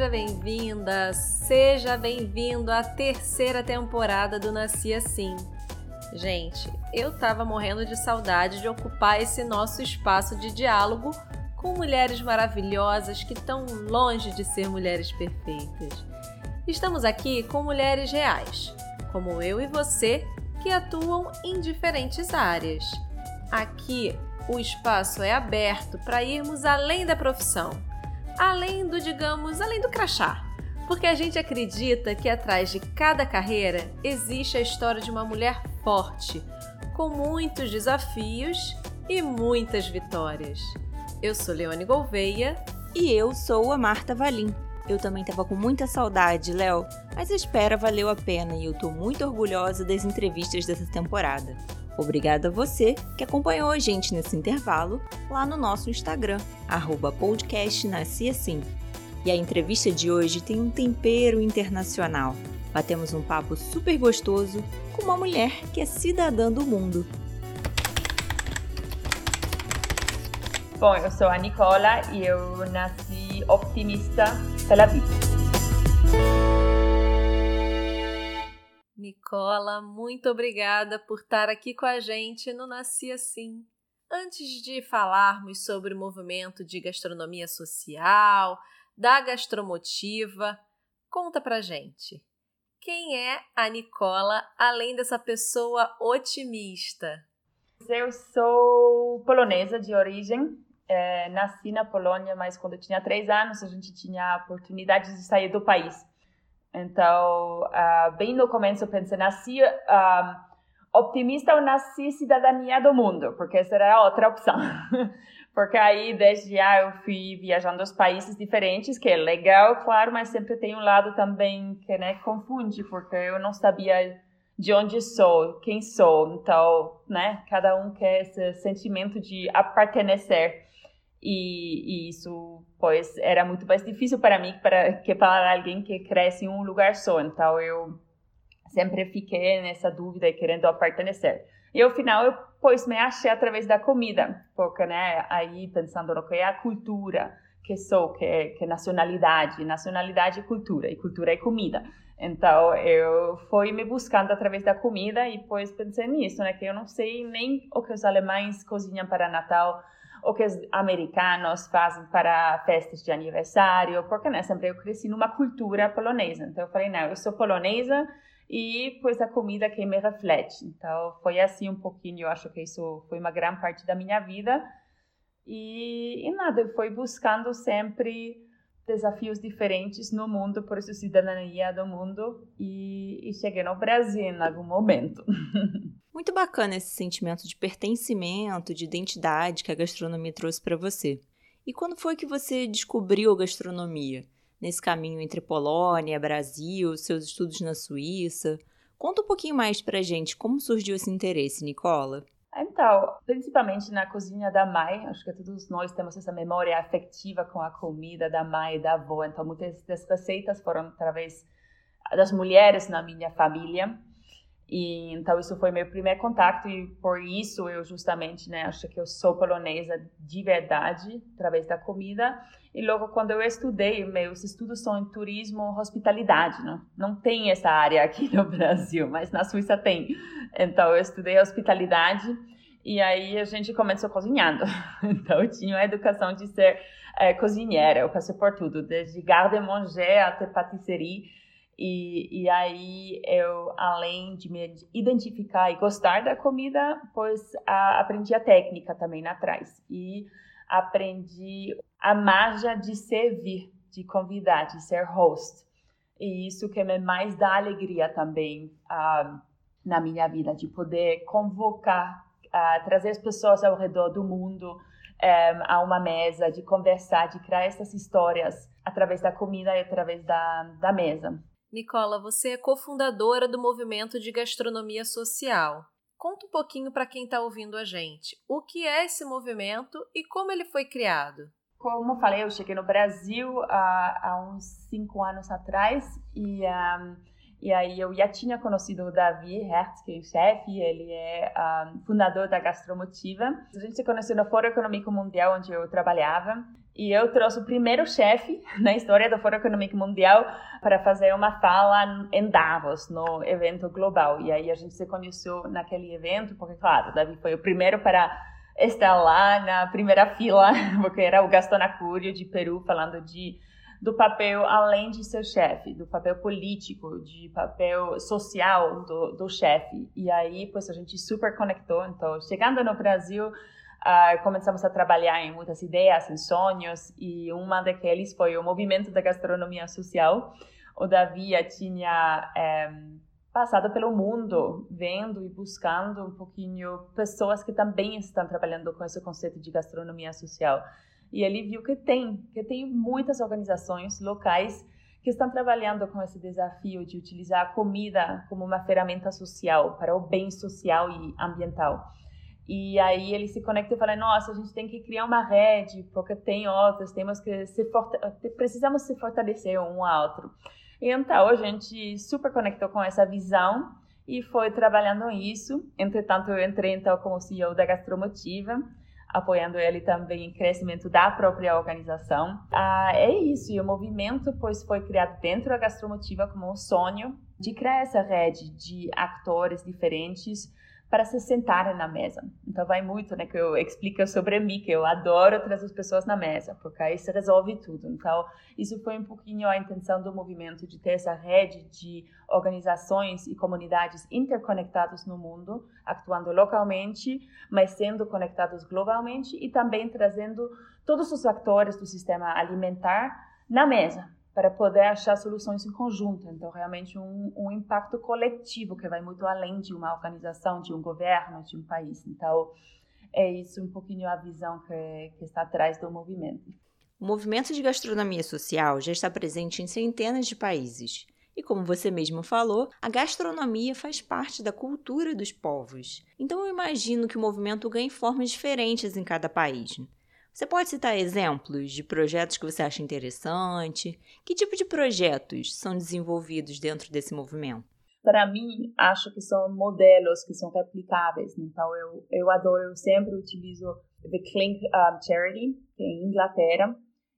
Seja bem-vinda, seja bem-vindo à terceira temporada do Nasci Assim. Gente, eu tava morrendo de saudade de ocupar esse nosso espaço de diálogo com mulheres maravilhosas que estão longe de ser mulheres perfeitas. Estamos aqui com mulheres reais, como eu e você, que atuam em diferentes áreas. Aqui o espaço é aberto para irmos além da profissão, além do, digamos, além do crachá. Porque a gente acredita que atrás de cada carreira existe a história de uma mulher forte, com muitos desafios e muitas vitórias. Eu sou Leone Gouveia. E eu sou a Marta Valim. Eu também estava com muita saudade, Léo, mas a espera valeu a pena e eu estou muito orgulhosa das entrevistas dessa temporada. Obrigada a você que acompanhou a gente nesse intervalo lá no nosso Instagram, arroba Assim. E a entrevista de hoje tem um tempero internacional. Batemos um papo super gostoso com uma mulher que é cidadã do mundo. Bom, eu sou a Nicola e eu nasci optimista pela vida. Nicola, muito obrigada por estar aqui com a gente no Nasci Assim. Antes de falarmos sobre o movimento de gastronomia social, da gastromotiva, conta pra gente. Quem é a Nicola, além dessa pessoa otimista? Eu sou polonesa de origem, é, nasci na Polônia, mas quando eu tinha três anos a gente tinha a oportunidade de sair do país. Então, uh, bem no começo pensei, nasci uh, optimista ou nasci cidadania do mundo, porque essa era outra opção. porque aí, desde já, eu fui viajando aos países diferentes, que é legal, claro, mas sempre tem um lado também que né, confunde, porque eu não sabia de onde sou, quem sou. Então, né, cada um quer esse sentimento de pertencer. E, e, isso, pois, era muito mais difícil para mim para, que para alguém que cresce em um lugar só. Então, eu sempre fiquei nessa dúvida e querendo pertencer. E ao final, eu, pois, me achei através da comida, porque, né, aí pensando no que é a cultura, que sou, que é, que é nacionalidade, nacionalidade é cultura, e cultura é comida. Então, eu fui me buscando através da comida e, pois, pensei nisso, né, que eu não sei nem o que os alemães cozinham para Natal, o que os americanos fazem para festas de aniversário, porque né, sempre eu cresci numa cultura polonesa. Então eu falei, não, eu sou polonesa e pois a comida que me reflete. Então foi assim um pouquinho, eu acho que isso foi uma grande parte da minha vida. E, e nada, eu fui buscando sempre desafios diferentes no mundo, por isso cidadania do mundo, e, e cheguei no Brasil em algum momento. Muito bacana esse sentimento de pertencimento, de identidade que a gastronomia trouxe para você. E quando foi que você descobriu a gastronomia? Nesse caminho entre Polônia, Brasil, seus estudos na Suíça? Conta um pouquinho mais pra gente como surgiu esse interesse, Nicola. Então, principalmente na cozinha da mãe, acho que todos nós temos essa memória afetiva com a comida da mãe e da avó. Então, muitas das receitas foram através das mulheres na minha família. E então isso foi meu primeiro contato e por isso eu justamente, né, acho que eu sou polonesa de verdade através da comida. E logo quando eu estudei, meus estudos são em turismo, hospitalidade, não? Não tem essa área aqui no Brasil, mas na Suíça tem. Então eu estudei hospitalidade e aí a gente começou cozinhando. Então eu tinha a educação de ser é, cozinheira, eu passei por tudo, desde garde-manger até patisserie e, e aí eu, além de me identificar e gostar da comida, pois a, aprendi a técnica também atrás. E aprendi a magia de servir, de convidar, de ser host. E isso que me mais dá alegria também uh, na minha vida, de poder convocar, uh, trazer as pessoas ao redor do mundo eh, a uma mesa, de conversar, de criar essas histórias através da comida e através da, da mesa. Nicola, você é cofundadora do movimento de gastronomia social. Conta um pouquinho para quem está ouvindo a gente. O que é esse movimento e como ele foi criado? Como falei, eu cheguei no Brasil há, há uns cinco anos atrás e um, E aí eu já tinha conhecido o Davi Hertz, que é o chefe, ele é um, fundador da Gastromotiva. A gente se conheceu no Fórum Econômico Mundial, onde eu trabalhava. E eu trouxe o primeiro chefe na história do Fórum Econômico Mundial para fazer uma fala em Davos, no evento global. E aí a gente se conheceu naquele evento, porque, claro, Davi foi o primeiro para estar lá na primeira fila, porque era o Gaston Acúrio de Peru falando de do papel, além de ser chefe, do papel político, de papel social do, do chefe. E aí, pois, a gente super conectou. Então, chegando no Brasil, uh, começamos a trabalhar em muitas ideias, em sonhos, e uma daqueles foi o movimento da gastronomia social. O Davi tinha é, passado pelo mundo, vendo e buscando um pouquinho pessoas que também estão trabalhando com esse conceito de gastronomia social. E ele viu que tem, que tem muitas organizações locais que estão trabalhando com esse desafio de utilizar a comida como uma ferramenta social para o bem social e ambiental. E aí ele se conecta e fala: nossa, a gente tem que criar uma rede, porque tem outras, temos que se precisamos se fortalecer um ao outro. Então a gente super conectou com essa visão e foi trabalhando isso. Entretanto, eu entrei então como CEO da Gastromotiva apoiando ele também em crescimento da própria organização. Ah, é isso, e o movimento pois foi criado dentro da Gastromotiva como um sonho de criar essa rede de atores diferentes para se sentarem na mesa. Então vai muito, né, que eu explico sobre mim, que eu adoro trazer as pessoas na mesa, porque aí se resolve tudo. Então, isso foi um pouquinho a intenção do movimento de ter essa rede de organizações e comunidades interconectadas no mundo, atuando localmente, mas sendo conectados globalmente e também trazendo todos os atores do sistema alimentar na mesa, para poder achar soluções em conjunto. Então, realmente, um, um, impacto coletivo que vai muito além de uma organização, de um governo, de um país. Então, é isso um pouquinho a visão que, que está atrás do movimento. O movimento de gastronomia social já está presente em centenas de países. E como você mesmo falou, a gastronomia faz parte da cultura dos povos. Então eu imagino que o movimento ganhe formas diferentes em cada país. Você pode citar exemplos de projetos que você acha interessante? Que tipo de projetos são desenvolvidos dentro desse movimento? Para mim, acho que são modelos que são replicáveis. Então, eu, eu adoro, eu sempre utilizo The Clink um, Charity, que é em Inglaterra,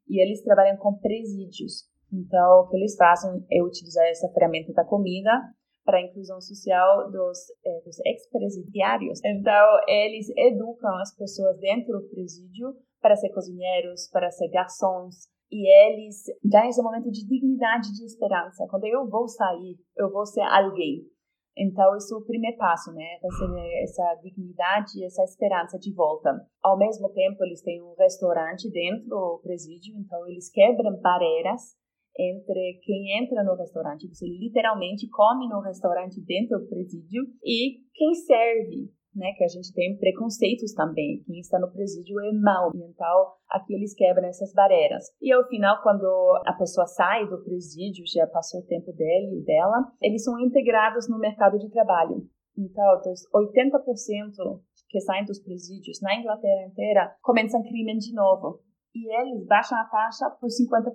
e eles trabalham com presídios. Então, o que eles fazem é utilizar essa ferramenta da comida para a inclusão social dos, eh, dos ex-presidiários. Então, eles educam as pessoas dentro do presídio para ser cozinheiros, para ser garçons, e eles dão esse momento de dignidade, de esperança. Quando eu vou sair, eu vou ser alguém. Então, isso é o primeiro passo, né? Receber essa dignidade, essa esperança de volta. Ao mesmo tempo, eles têm um restaurante dentro do presídio, então eles quebram barreiras entre quem entra no restaurante, você literalmente come no restaurante dentro do presídio, e quem serve né, que a gente tem preconceitos também. Quem está no presídio é mal. Então, aqui eles quebram essas barreiras. E ao final, quando a pessoa sai do presídio, já passou o tempo dele e dela, eles são integrados no mercado de trabalho. Então, 80% que saem dos presídios na Inglaterra inteira começam crime de novo. E eles baixam a taxa por 50%.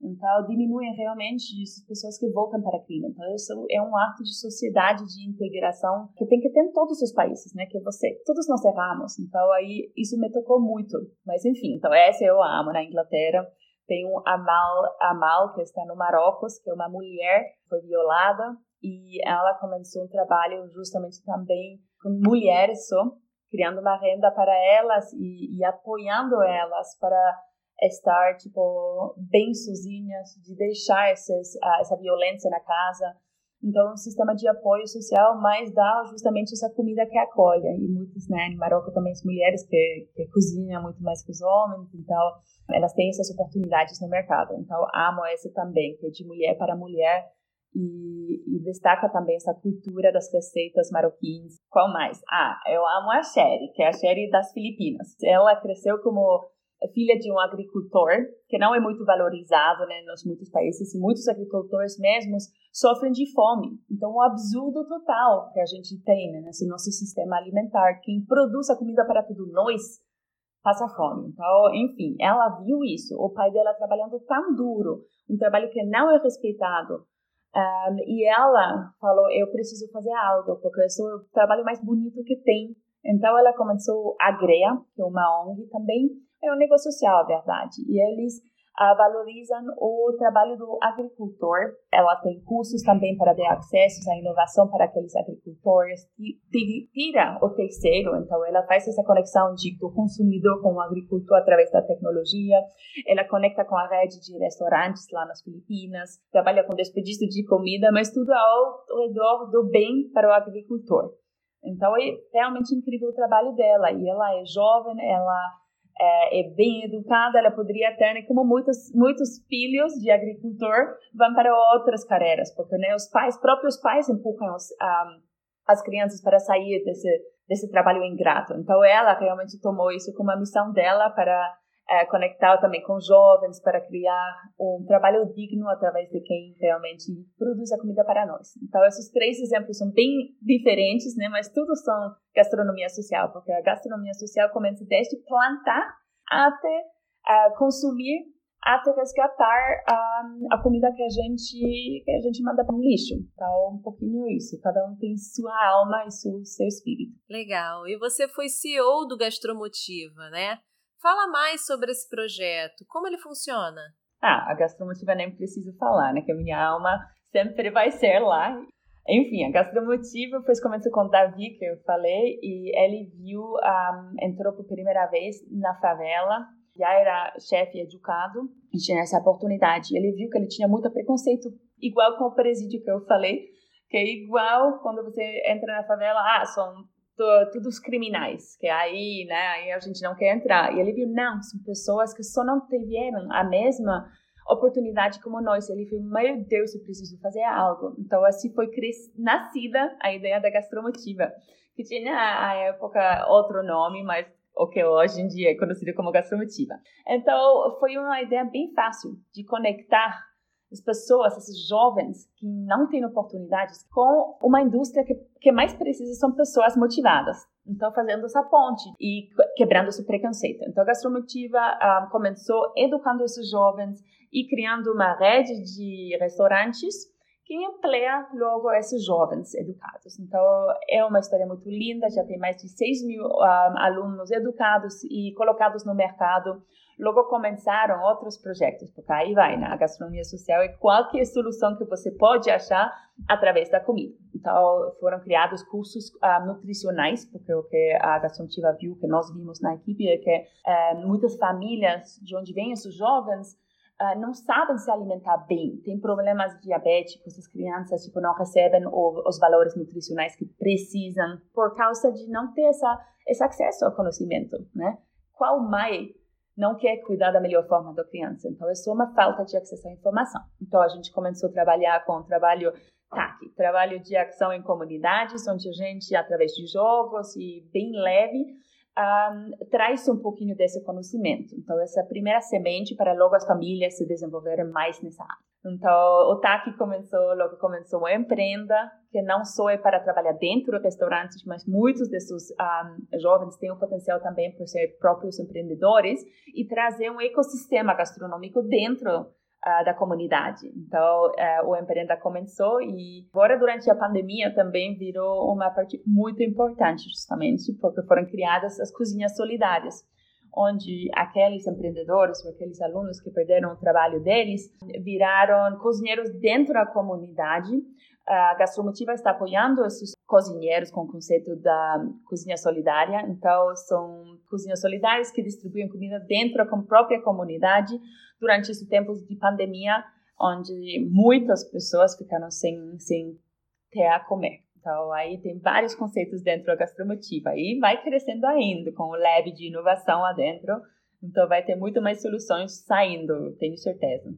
Então, diminuem realmente as pessoas que voltam para crime. Então, isso é um ato de sociedade, de integração, que tem que ter em todos os países, né? Que você, todos nós erramos. Então, aí, isso me tocou muito. Mas, enfim, então, essa eu amo na Inglaterra. Tem um Amal, Amal, que está no Marrocos, que é uma mulher que foi violada. E ela começou um trabalho justamente também com mulheres só, criando uma renda para elas e, e apoiando elas para estar tipo bem sozinhas, de deixar essas, essa violência na casa. Então, um sistema de apoio social mais dá justamente essa comida que acolhe. E muitas, né, em Marrocos também as mulheres que, que cozinham muito mais que os homens, então elas têm essas oportunidades no mercado. Então, amo esse também, que é de mulher para mulher e, e, destaca também essa cultura das receitas marroquinas. Qual mais? Ah, eu amo a Sherry, que é a Sherry das Filipinas. Ela cresceu como é filha de um agricultor, que não é muito valorizado né, nos muitos países, e muitos agricultores mesmos sofrem de fome. Então, o absurdo total que a gente tem né, nesse nosso sistema alimentar, quem produz a comida para tudo nós, passa fome. Então, enfim, ela viu isso, o pai dela trabalhando tão duro, um trabalho que não é respeitado Um, e ela falou, eu preciso fazer algo, porque esse é o trabalho mais bonito que tem. Então ela começou a GREA, que é uma ONG também, é um negócio social, a verdade. E eles uh, valorizam o trabalho do agricultor. Ela tem cursos também para dar acesso à inovação para aqueles agricultores. E tira o terceiro, então ela faz essa conexão de, do consumidor com o agricultor através da tecnologia. Ela conecta com a rede de restaurantes lá nas Filipinas. Trabalha com desperdício de comida, mas tudo ao redor do bem para o agricultor. Então é realmente incrível o trabalho dela. E ela é jovem, ela é, é, bem educada, ela poderia ter, né, como muitos, muitos filhos de agricultor vão para outras carreiras, porque né, os pais, próprios pais empurram os, um, as crianças para sair desse, desse trabalho ingrato. Então ela realmente tomou isso como uma missão dela para é, conectar também com jovens para criar um trabalho digno através de quem realmente produz a comida para nós. Então, esses três exemplos são bem diferentes, né? Mas tudo são gastronomia social, porque a gastronomia social começa desde plantar até uh, consumir, até resgatar uh, a comida que a gente que a gente manda para o lixo. Então, um pouquinho isso. Cada um tem sua alma e seu, seu espírito. Legal. E você foi CEO do Gastromotiva, né? Fala mais sobre esse projeto, como ele funciona? Ah, a Gastromotiva nem preciso falar, né? Que a minha alma sempre vai ser lá. Enfim, a Gastromotiva foi começou com o Davi, que eu falei, e ele viu, um, entrou por primeira vez na favela, já era chefe educado, e tinha essa oportunidade. Ele viu que ele tinha muito preconceito, igual com o presídio que eu falei, que é igual quando você entra na favela, ah, são todos criminais, que aí, né, aí a gente não quer entrar. E ele viu, não, são pessoas que só não tiveram a mesma oportunidade como nós. Ele viu, meu Deus, eu preciso fazer algo. Então, assim foi nascida a ideia da gastromotiva, que tinha, à época, outro nome, mas o que hoje em dia é conhecido como gastromotiva. Então, foi uma ideia bem fácil de conectar as pessoas, esses jovens que não têm oportunidades, com uma indústria que, que mais precisa são pessoas motivadas. Então, fazendo essa ponte e quebrando esse preconceito. Então, a Gastromotiva um, começou educando esses jovens e criando uma rede de restaurantes que emplea logo esses jovens educados. Então, é uma história muito linda, já tem mais de 6 mil um, alunos educados e colocados no mercado Logo começaram outros projetos, porque aí vai, né? A gastronomia social é qualquer solução que você pode achar através da comida. Então, foram criados cursos uh, nutricionais, porque o que a gastronomia viu, que nós vimos na equipe, é que uh, muitas famílias de onde vêm esses jovens uh, não sabem se alimentar bem, tem problemas diabéticos, as crianças tipo, não recebem o, os valores nutricionais que precisam por causa de não ter essa, esse acesso ao conhecimento, né? Qual mãe não quer cuidar da melhor forma da criança. Então, é só uma falta de acesso à informação. Então, a gente começou a trabalhar com o trabalho TAC, trabalho de ação em comunidades, onde a gente, através de jogos e bem leve, um, traz um pouquinho desse conhecimento. Então, essa primeira semente para logo as famílias se desenvolverem mais nessa área. Então, o TAC começou, logo começou a empreenda, que não só é para trabalhar dentro do restaurante, mas muitos desses um, jovens têm o potencial também para ser próprios empreendedores e trazer um ecossistema gastronômico dentro uh, da comunidade. Então, uh, o empreenda começou e agora, durante a pandemia, também virou uma parte muito importante, justamente porque foram criadas as cozinhas solidárias onde aqueles empreendedores aqueles alunos que perderam o trabalho deles viraram cozinheiros dentro da comunidade. A Gastromotiva está apoiando esses cozinheiros com o conceito da cozinha solidária. Então, são cozinhas solidárias que distribuem comida dentro da própria comunidade durante esse tempo de pandemia, onde muitas pessoas ficaram sem, sem ter a comer. Então, aí tem vários conceitos dentro da gastromotiva e vai crescendo ainda com o lab de inovação lá dentro. Então, vai ter muito mais soluções saindo, tenho certeza.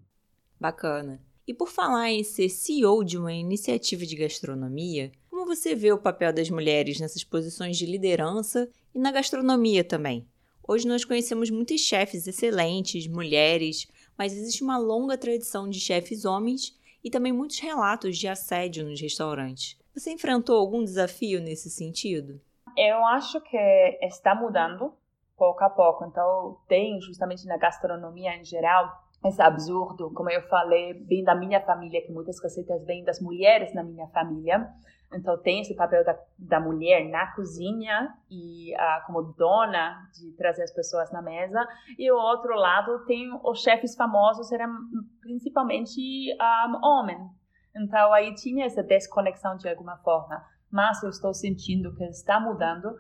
Bacana. E por falar em ser CEO de uma iniciativa de gastronomia, como você vê o papel das mulheres nessas posições de liderança e na gastronomia também? Hoje nós conhecemos muitos chefes excelentes, mulheres, mas existe uma longa tradição de chefes homens e também muitos relatos de assédio nos restaurantes. Você enfrentou algum desafio nesse sentido? Eu acho que está mudando pouco a pouco. Então, tem justamente na gastronomia em geral esse absurdo, como eu falei, bem da minha família, que muitas receitas vêm das mulheres na minha família. Então tem esse papel da, da mulher na cozinha e uh, como dona de trazer as pessoas na mesa. E o outro lado tem os chefes famosos, eram principalmente um, homens. Então aí tinha essa desconexão de alguma forma. Mas eu estou sentindo que está mudando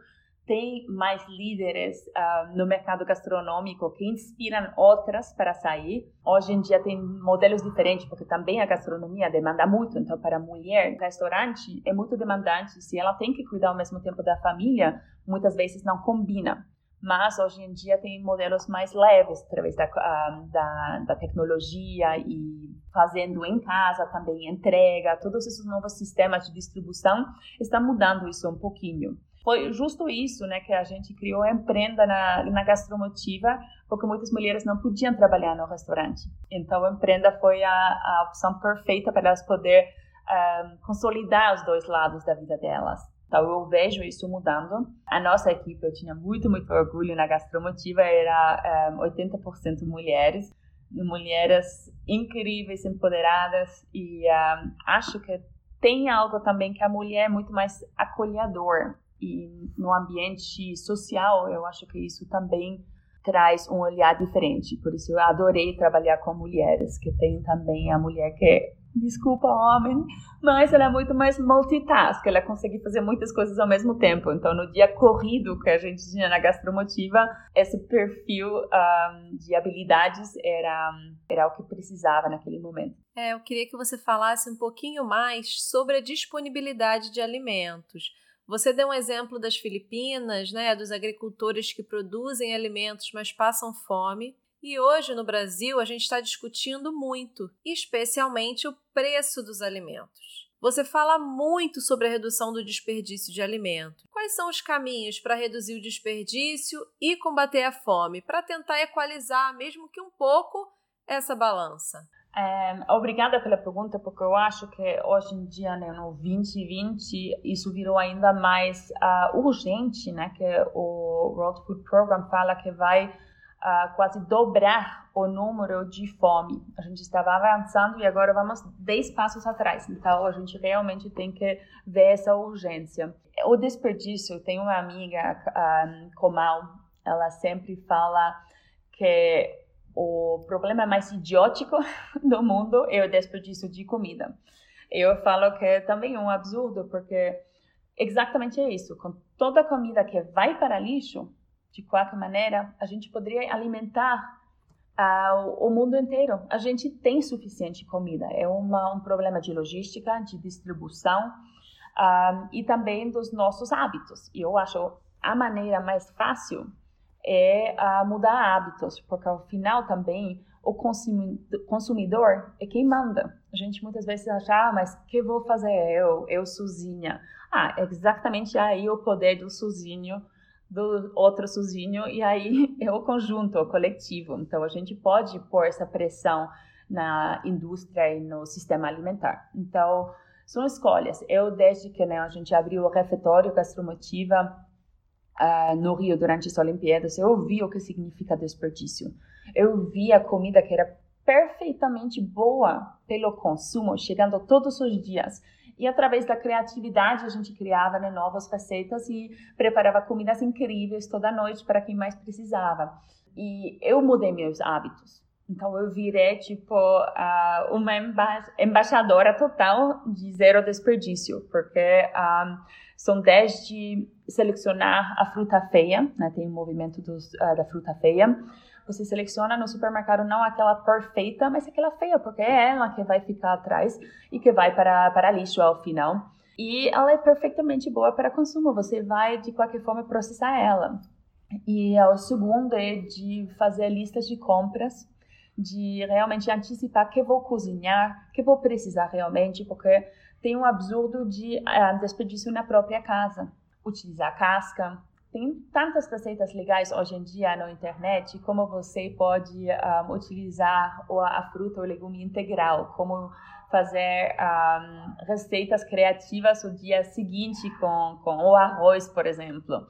tem mais líderes uh, no mercado gastronômico que inspiram outras para sair. Hoje em dia tem modelos diferentes, porque também a gastronomia demanda muito. Então, para a mulher, restaurante é muito demandante. Se ela tem que cuidar ao mesmo tempo da família, muitas vezes não combina. Mas hoje em dia tem modelos mais leves, através da, uh, da, da tecnologia e fazendo em casa também entrega. Todos esses novos sistemas de distribuição estão mudando isso um pouquinho. Foi justo isso, né, que a gente criou a emprenda na, na gastromotiva, porque muitas mulheres não podiam trabalhar no restaurante. Então, a emprenda foi a, a opção perfeita para elas poder um, ah, consolidar os dois lados da vida delas. Então, eu vejo isso mudando. A nossa equipe, eu tinha muito, muito orgulho na gastromotiva, era um, ah, 80% mulheres, mulheres incríveis, empoderadas, e um, ah, acho que tem algo também que a mulher é muito mais acolhedor e no ambiente social, eu acho que isso também traz um olhar diferente. Por isso eu adorei trabalhar com mulheres, que tem também a mulher que é, desculpa homem, mas ela é muito mais multitask, ela consegue fazer muitas coisas ao mesmo tempo. Então no dia corrido que a gente tinha na gastromotiva, esse perfil um, de habilidades era, era o que precisava naquele momento. É, eu queria que você falasse um pouquinho mais sobre a disponibilidade de alimentos você deu um exemplo das Filipinas, né, dos agricultores que produzem alimentos, mas passam fome. E hoje no Brasil a gente está discutindo muito, especialmente o preço dos alimentos. Você fala muito sobre a redução do desperdício de alimentos. Quais são os caminhos para reduzir o desperdício e combater a fome, para tentar equalizar, mesmo que um pouco, essa balança? É, obrigada pela pergunta, porque eu acho que hoje em dia, né, no 2020, isso virou ainda mais uh, urgente, né? Que o World Food Program fala que vai uh, quase dobrar o número de fome. A gente estava avançando e agora vamos 10 passos atrás. Então, a gente realmente tem que ver essa urgência. O desperdício, tem uma amiga, um, ah, Comal, ela sempre fala que o problema mais idiótico do mundo é o desperdício de comida. Eu falo que é também um absurdo, porque exatamente é isso. Com toda a comida que vai para lixo, de qualquer maneira, a gente poderia alimentar uh, o mundo inteiro. A gente tem suficiente comida. É uma, um problema de logística, de distribuição uh, e também dos nossos hábitos. E eu acho a maneira mais fácil é a mudar hábitos, porque ao final também o consumidor é quem manda. A gente muitas vezes acha, ah, mas que vou fazer eu, eu sozinha? Ah, é exatamente aí o poder do sozinho, do outro sozinho, e aí é o conjunto, o coletivo. Então a gente pode pôr essa pressão na indústria e no sistema alimentar. Então, são escolhas. Eu, desde que né, a gente abriu o refeitório gastromotiva, uh, no Rio durante as Olimpíadas, eu vi o que significa desperdício. Eu vi a comida que era perfeitamente boa pelo consumo, chegando todos os dias. E através da criatividade, a gente criava né, novas receitas e preparava comidas incríveis toda noite para quem mais precisava. E eu mudei meus hábitos. Então eu virei tipo uh, uma emba embaixadora total de zero desperdício, porque uh, são desde selecionar a fruta feia, né? tem o movimento dos, uh, da fruta feia. Você seleciona no supermercado não aquela perfeita, mas aquela feia, porque é ela que vai ficar atrás e que vai para, para lixo ao final. E ela é perfeitamente boa para consumo, você vai de qualquer forma processar ela. E o segundo é de fazer listas de compras de realmente antecipar que vou cozinhar, que vou precisar realmente, porque tem um absurdo de uh, desperdício na própria casa. Utilizar casca. Tem tantas receitas legais hoje em dia na internet, como você pode um, ah, utilizar a fruta ou legume integral, como fazer um, ah, receitas criativas o dia seguinte com, com o arroz, por exemplo.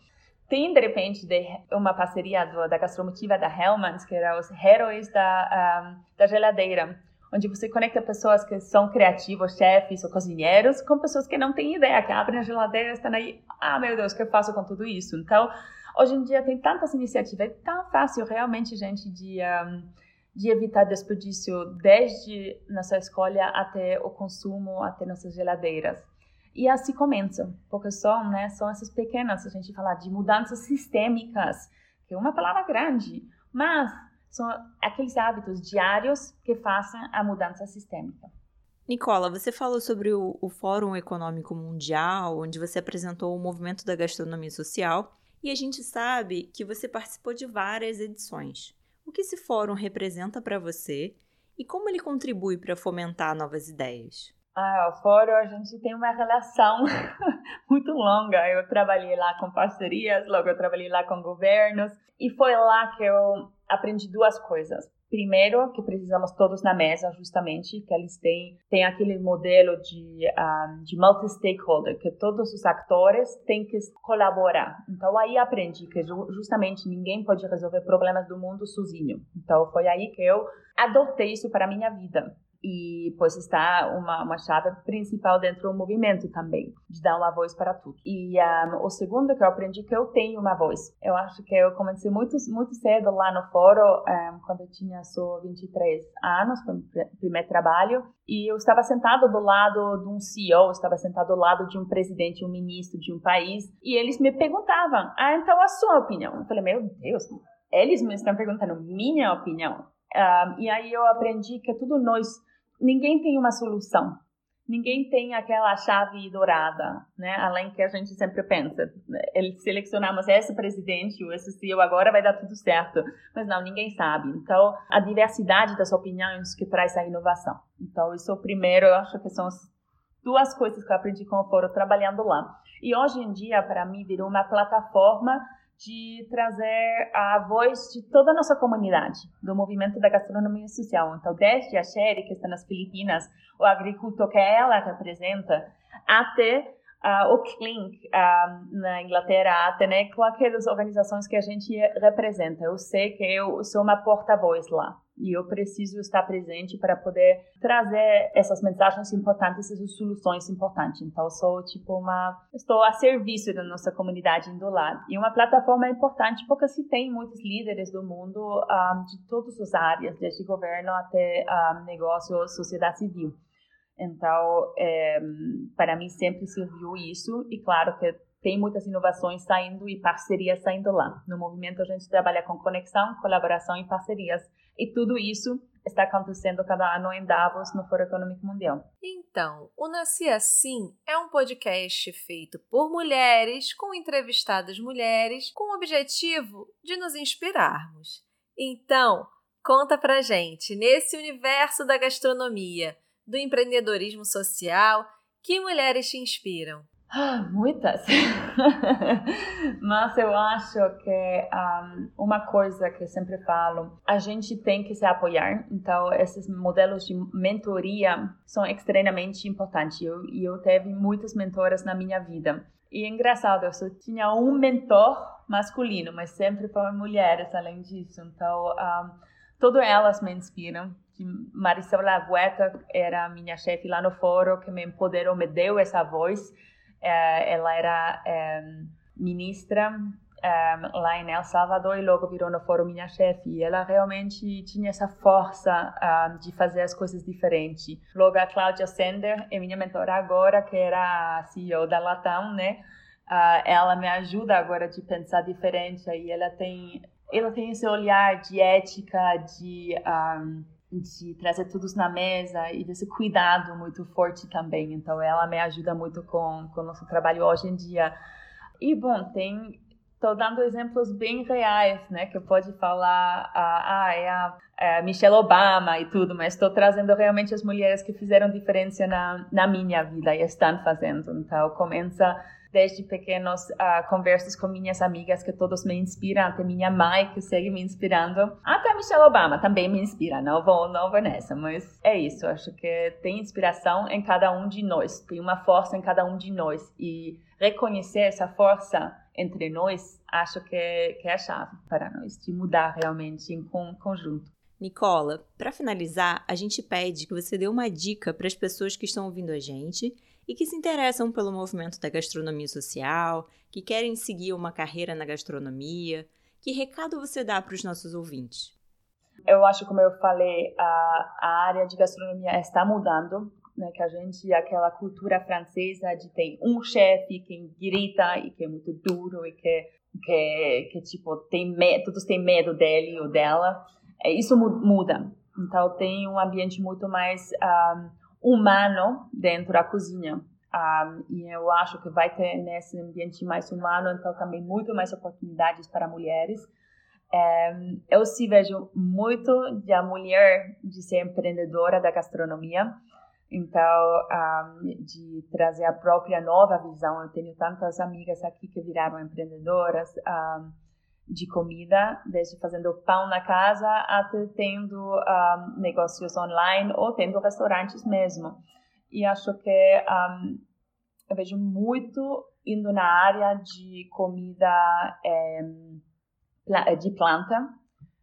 Tem de repente de uma parceria do, da gastromotiva da Hellmann's, que era os heróis da, um, da geladeira, onde você conecta pessoas que são criativos, chefes ou cozinheiros, com pessoas que não têm ideia, que abrem a geladeira e estão aí, ah, meu Deus, o que eu faço com tudo isso? Então, hoje em dia tem tantas iniciativas, é tão fácil realmente, gente, de, um, de evitar desperdício desde nossa escolha até o consumo, até nossas geladeiras. E assim começa, porque são, né, são essas pequenas, a gente fala de mudanças sistêmicas, que é uma palavra grande, mas são aqueles hábitos diários que fazem a mudança sistêmica. Nicola, você falou sobre o, o Fórum Econômico Mundial, onde você apresentou o movimento da gastronomia social, e a gente sabe que você participou de várias edições. O que esse fórum representa para você e como ele contribui para fomentar novas ideias? Ah, o fórum a gente tem uma relação muito longa. Eu trabalhei lá com parcerias, logo eu trabalhei lá com governos e foi lá que eu aprendi duas coisas. Primeiro, que precisamos todos na mesa, justamente, que eles têm, têm aquele modelo de, um, de multi-stakeholder, que todos os atores têm que colaborar. Então, aí aprendi que justamente ninguém pode resolver problemas do mundo sozinho. Então, foi aí que eu adotei isso para a minha vida e pois está uma, uma chave principal dentro do movimento também, de dar uma voz para tudo. E um, o segundo que eu aprendi que eu tenho uma voz. Eu acho que eu comecei muito muito cedo lá no fórum, um, quando eu tinha só 23 anos, foi o primeiro trabalho, e eu estava sentado do lado de um CEO, estava sentado do lado de um presidente, um ministro de um país, e eles me perguntavam: "Ah, então a sua opinião?" Eu falei: "Meu Deus, eles me estão perguntando minha opinião." Um, e aí eu aprendi que tudo nós ninguém tem uma solução. Ninguém tem aquela chave dourada, né? Além que a gente sempre pensa, ele selecionamos esse presidente ou esse CEO agora vai dar tudo certo, mas não, ninguém sabe. Então, a diversidade das opiniões que traz a inovação. Então, isso é primeiro, eu acho que são as duas coisas que eu aprendi com o foro trabalhando lá. E hoje em dia, para mim, virou uma plataforma de trazer a voz de toda a nossa comunidade, do movimento da gastronomia social. Então, desde a Sherry, que está nas Filipinas, o agricultor que ela representa, até uh, o Clink uh, na Inglaterra, até né, com aquelas organizações que a gente representa. Eu sei que eu sou uma porta-voz lá e eu preciso estar presente para poder trazer essas mensagens importantes, essas soluções importantes. Então, sou tipo uma, estou a serviço da nossa comunidade indo lá. E uma plataforma importante porque se tem muitos líderes do mundo um, ah, de todas as áreas, desde governo até um, ah, negócio, sociedade civil. Então, é, para mim sempre serviu isso e claro que tem muitas inovações saindo e parcerias saindo lá. No movimento a gente trabalha com conexão, colaboração e parcerias e tudo isso está acontecendo cada ano em Davos, no Fórum Econômico Mundial. Então, o Nasci Assim é um podcast feito por mulheres, com entrevistadas mulheres, com o objetivo de nos inspirarmos. Então, conta pra gente, nesse universo da gastronomia, do empreendedorismo social, que mulheres te inspiram? Muitas. Mas eu acho que um, uma coisa que eu sempre falo, a gente tem que se apoiar. Então, esses modelos de mentoria são extremamente importantes. E eu, eu teve muitas mentoras na minha vida. E é engraçado, eu só tinha um mentor masculino, mas sempre foram mulheres além disso. Então, um, todas elas me inspiram. Maricela Lagueta era minha chefe lá no fórum, que me empoderou, me deu essa voz ela era é, ministra é, lá em El Salvador e logo virou no fórum minha chefe. E ela realmente tinha essa força de fazer as coisas diferentes. Logo a Cláudia Sender é minha mentora agora, que era CEO da Latam, né? ela me ajuda agora de pensar diferente e ela tem ela tem esse olhar de ética, de um, de trazer tudo na mesa e desse cuidado muito forte também. Então, ela me ajuda muito com, com o nosso trabalho hoje em dia. E, bom, tem. Estou dando exemplos bem reais, né? Que pode falar, ah, ah é, a, é a Michelle Obama e tudo, mas estou trazendo realmente as mulheres que fizeram diferença na, na minha vida e estão fazendo. Então, começa desde pequenos uh, conversas com minhas amigas que todos me inspiram, até minha mãe que segue me inspirando, até Michelle Obama também me inspira, não vou, não vou nessa, mas é isso, acho que tem inspiração em cada um de nós, tem uma força em cada um de nós. E reconhecer essa força entre nós, acho que, que é a chave para nós, de mudar realmente em conjunto. Nicola, para finalizar, a gente pede que você dê uma dica para as pessoas que estão ouvindo a gente e que se interessam pelo movimento da gastronomia social, que querem seguir uma carreira na gastronomia. Que recado você dá para os nossos ouvintes? Eu acho, como eu falei, a, a área de gastronomia está mudando, né? Que a gente, aquela cultura francesa de tem um chefe que grita e que é muito duro e que, que, que tipo, tem todos têm medo dele ou dela. É, isso muda. Então, tem um ambiente muito mais um, humano dentro da cozinha. Um, e eu acho que vai ter nesse ambiente mais humano, então também muito mais oportunidades para mulheres. Um, eu se vejo muito a mulher de ser empreendedora da gastronomia, então um, de trazer a própria nova visão. Eu tenho tantas amigas aqui que viraram empreendedoras de comida, desde fazendo pão na casa até tendo um, negócios online ou tendo restaurantes mesmo. E acho que um, eu vejo muito indo na área de comida é, de planta.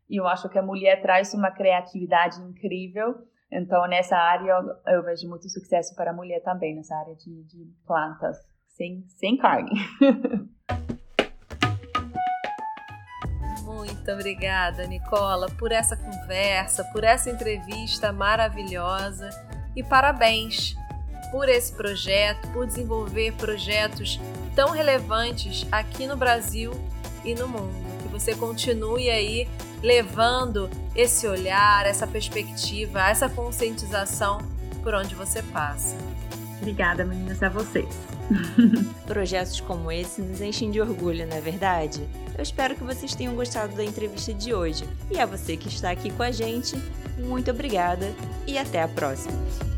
E eu acho que a mulher traz uma criatividade incrível. Então, nessa área, eu, eu vejo muito sucesso para a mulher também, nessa área de, de plantas, sem, sem carne. Muito obrigada, Nicola, por essa conversa, por essa entrevista maravilhosa e parabéns por esse projeto, por desenvolver projetos tão relevantes aqui no Brasil e no mundo. Que você continue aí levando esse olhar, essa perspectiva, essa conscientização por onde você passa. Obrigada, meninas, a vocês. Projetos como esse nos enchem de orgulho, não é verdade? Eu espero que vocês tenham gostado da entrevista de hoje. E a você que está aqui com a gente, muito obrigada e até a próxima!